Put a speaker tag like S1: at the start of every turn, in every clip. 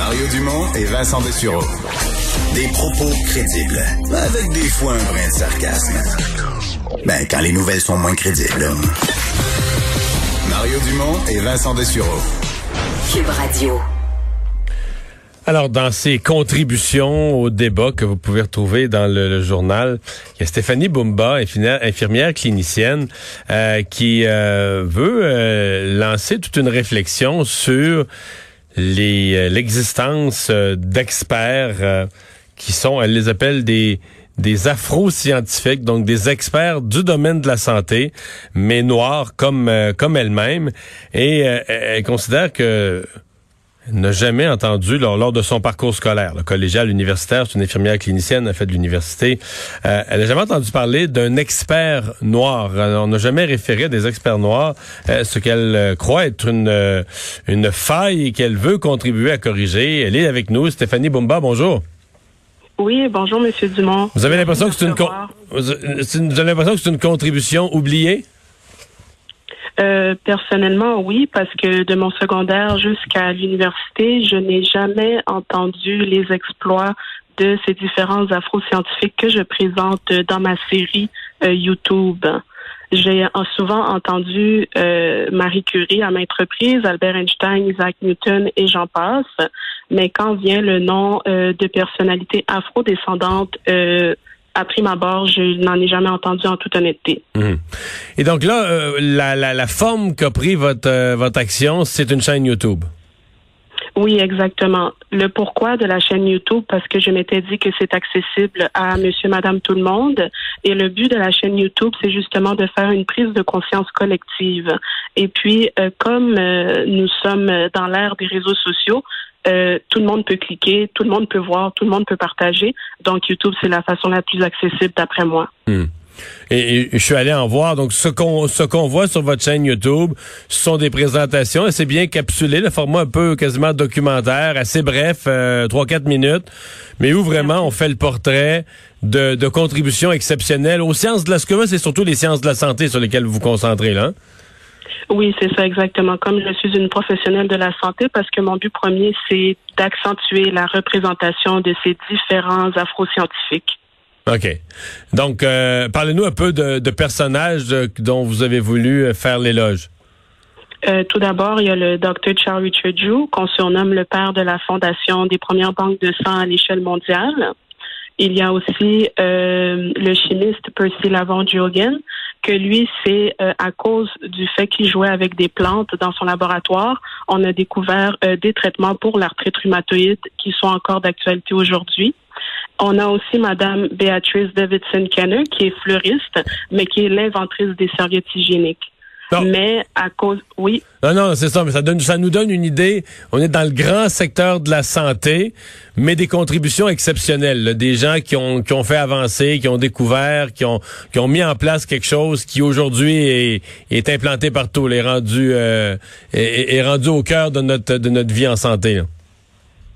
S1: Mario Dumont et Vincent Dessureau. Des propos crédibles, avec des fois un brin de sarcasme. Ben, quand les nouvelles sont moins crédibles. Mario Dumont et Vincent Dessureau.
S2: Cube Radio.
S3: Alors, dans ces contributions au débat que vous pouvez retrouver dans le, le journal, il y a Stéphanie Bumba, infirmière, clinicienne, euh, qui euh, veut euh, lancer toute une réflexion sur euh, l'existence euh, d'experts euh, qui sont, elle les appelle des des afro-scientifiques, donc des experts du domaine de la santé, mais noirs comme comme elle-même, et elle considère que n'a jamais entendu lors, lors, de son parcours scolaire, le collégial universitaire, c'est une infirmière clinicienne, elle a fait de l'université. Euh, elle n'a jamais entendu parler d'un expert noir. on n'a jamais référé à des experts noirs, euh, ce qu'elle euh, croit être une, une faille qu'elle veut contribuer à corriger. Elle est avec nous, Stéphanie Bumba, bonjour.
S4: Oui, bonjour, Monsieur Dumont.
S3: Vous avez l'impression que c'est une, vous avez l'impression que c'est une contribution oubliée?
S4: Euh, personnellement, oui, parce que de mon secondaire jusqu'à l'université, je n'ai jamais entendu les exploits de ces différents afro-scientifiques que je présente dans ma série euh, YouTube. J'ai souvent entendu euh, Marie Curie à maintes reprises, Albert Einstein, Isaac Newton et j'en passe. Mais quand vient le nom de personnalités afro-descendantes, à prime abord, je n'en ai jamais entendu en toute honnêteté.
S3: Mmh. Et donc là, euh, la, la, la, forme qu'a pris votre, euh, votre action, c'est une chaîne YouTube.
S4: Oui, exactement. Le pourquoi de la chaîne YouTube, parce que je m'étais dit que c'est accessible à monsieur, madame, tout le monde. Et le but de la chaîne YouTube, c'est justement de faire une prise de conscience collective. Et puis, euh, comme euh, nous sommes dans l'ère des réseaux sociaux, euh, tout le monde peut cliquer, tout le monde peut voir, tout le monde peut partager. Donc, YouTube, c'est la façon la plus accessible d'après moi.
S3: Mmh. Et, je suis allé en voir. Donc, ce qu'on voit sur votre chaîne YouTube, ce sont des présentations c'est bien capsulé, le format un peu quasiment documentaire, assez bref, euh, 3-4 minutes, mais où vraiment on fait le portrait de, contributions exceptionnelles aux sciences de la... Que c'est surtout les sciences de la santé sur lesquelles vous vous concentrez. Hein?
S4: Oui, c'est ça exactement. Comme je suis une professionnelle de la santé, parce que mon but premier, c'est d'accentuer la représentation de ces différents afro-scientifiques.
S3: OK. Donc, euh, parlez-nous un peu de, de personnages de, dont vous avez voulu faire l'éloge.
S4: Euh, tout d'abord, il y a le Dr. Charles Richard Drew, qu'on surnomme le père de la fondation des premières banques de sang à l'échelle mondiale. Il y a aussi euh, le chimiste Percy Lavon Julian, que lui, c'est euh, à cause du fait qu'il jouait avec des plantes dans son laboratoire, on a découvert euh, des traitements pour l'arthrite rhumatoïde qui sont encore d'actualité aujourd'hui. On a aussi Madame Beatrice Davidson Kenner, qui est fleuriste, mais qui est l'inventrice des serviettes hygiéniques. Non. Mais à cause, oui.
S3: Non, non, c'est ça, mais ça, donne, ça nous donne une idée. On est dans le grand secteur de la santé, mais des contributions exceptionnelles. Là, des gens qui ont, qui ont fait avancer, qui ont découvert, qui ont, qui ont mis en place quelque chose qui aujourd'hui est, est implanté partout, est rendu, euh, est, est, rendu au cœur de notre, de notre vie en santé. Là.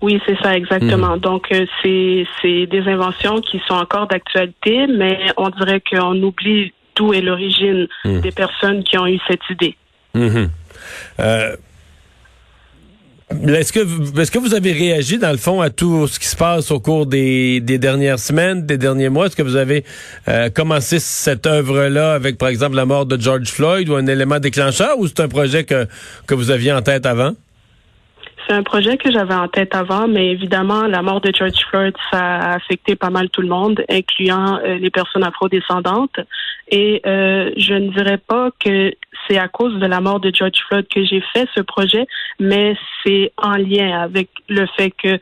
S4: Oui, c'est ça exactement. Mmh. Donc euh, c'est c'est des inventions qui sont encore d'actualité, mais on dirait qu'on oublie d'où est l'origine mmh. des personnes qui ont eu cette idée.
S3: Mmh. Euh, est-ce que, est-ce que vous avez réagi, dans le fond, à tout ce qui se passe au cours des, des dernières semaines, des derniers mois? Est-ce que vous avez euh, commencé cette œuvre-là avec, par exemple, la mort de George Floyd ou un élément déclencheur ou c'est un projet que, que vous aviez en tête avant?
S4: C'est un projet que j'avais en tête avant, mais évidemment, la mort de George Floyd, ça a affecté pas mal tout le monde, incluant euh, les personnes afrodescendantes. Et euh, je ne dirais pas que c'est à cause de la mort de George Floyd que j'ai fait ce projet, mais c'est en lien avec le fait que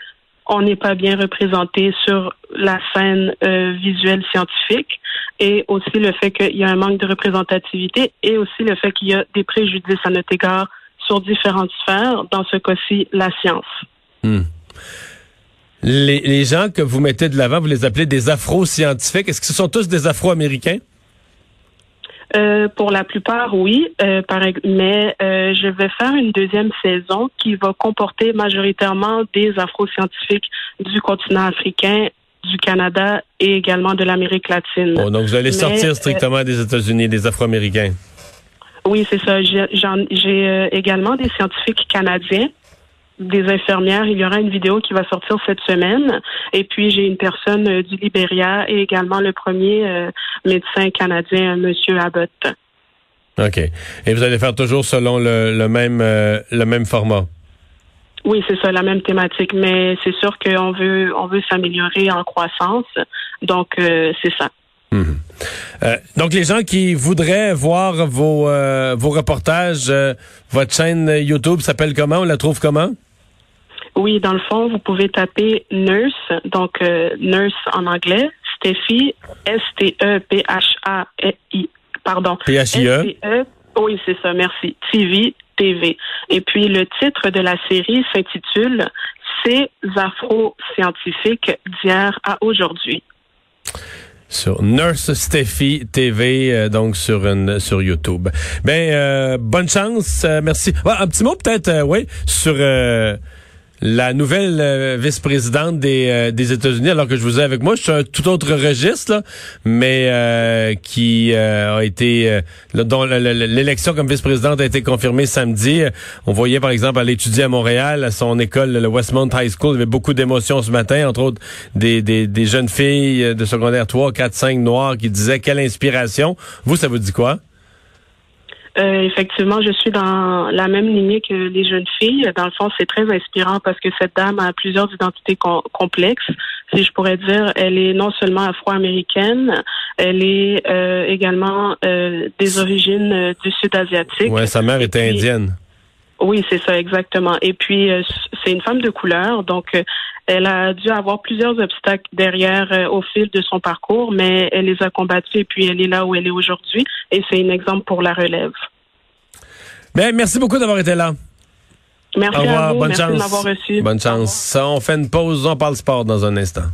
S4: on n'est pas bien représenté sur la scène euh, visuelle scientifique et aussi le fait qu'il y a un manque de représentativité et aussi le fait qu'il y a des préjudices à notre égard sur différentes sphères, dans ce cas-ci, la science.
S3: Hmm. Les, gens que vous mettez de l'avant, vous les appelez des afro-scientifiques. Est-ce que ce sont tous des afro-américains?
S4: Euh, pour la plupart, oui. Euh, mais euh, je vais faire une deuxième saison qui va comporter majoritairement des afro-scientifiques du continent africain, du Canada et également de l'Amérique latine.
S3: Bon, donc vous allez sortir strictement des États-Unis, des Afro-Américains.
S4: Oui, c'est ça. J'ai également des scientifiques canadiens des infirmières. Il y aura une vidéo qui va sortir cette semaine. Et puis, j'ai une personne euh, du Libéria et également le premier euh, médecin canadien, M. Abbott.
S3: OK. Et vous allez faire toujours selon le, même, euh, le même format?
S4: Oui, c'est ça, la même thématique. Mais c'est sûr qu'on veut, on veut s'améliorer en croissance. Donc, c'est ça.
S3: Mhm. donc, les gens qui voudraient voir vos, vos reportages, votre chaîne YouTube s'appelle comment? On la trouve comment?
S4: Oui, dans le fond, vous pouvez taper nurse, donc euh, nurse en anglais, Steffi, S-T-E-P-H-A-I, pardon.
S3: P-H-I-E.
S4: E, oui, c'est ça, merci. TV, TV. Et puis, le titre de la série s'intitule Ces afro-scientifiques d'hier à aujourd'hui
S3: sur Nurse Steffi TV, euh, donc sur une, sur YouTube. Ben euh, bonne chance, merci. un petit mot peut-être, oui, sur la nouvelle euh, vice-présidente des, euh, des États-Unis, alors que je vous ai avec moi, je suis un tout autre registre, mais euh, qui a été dont l'élection comme vice-présidente a été confirmée samedi. On voyait par exemple à l'étudier à Montréal, à son école, le Westmount High School, il y avait beaucoup d'émotions ce matin, entre autres des, des, des jeunes filles de secondaire 3, 4, 5 noires qui disaient quelle inspiration. Vous, ça vous dit quoi?
S4: Euh, effectivement, je suis dans la même lignée que les jeunes filles. Dans le fond, c'est très inspirant parce que cette dame a plusieurs identités complexes. Si je pourrais dire, elle est non seulement afro-américaine, elle est euh, également euh, des origines du sud asiatique.
S3: Ouais, sa mère était indienne.
S4: Oui, c'est ça, exactement. Et puis, c'est une femme de couleur, donc elle a dû avoir plusieurs obstacles derrière euh, au fil de son parcours, mais elle les a combattus et puis elle est là où elle est aujourd'hui. Et c'est un exemple pour la relève.
S3: Bien, merci beaucoup d'avoir été là.
S4: Merci à vous. Bonne merci chance. de m'avoir reçu.
S3: Bonne chance. On fait une pause. On parle sport dans un instant.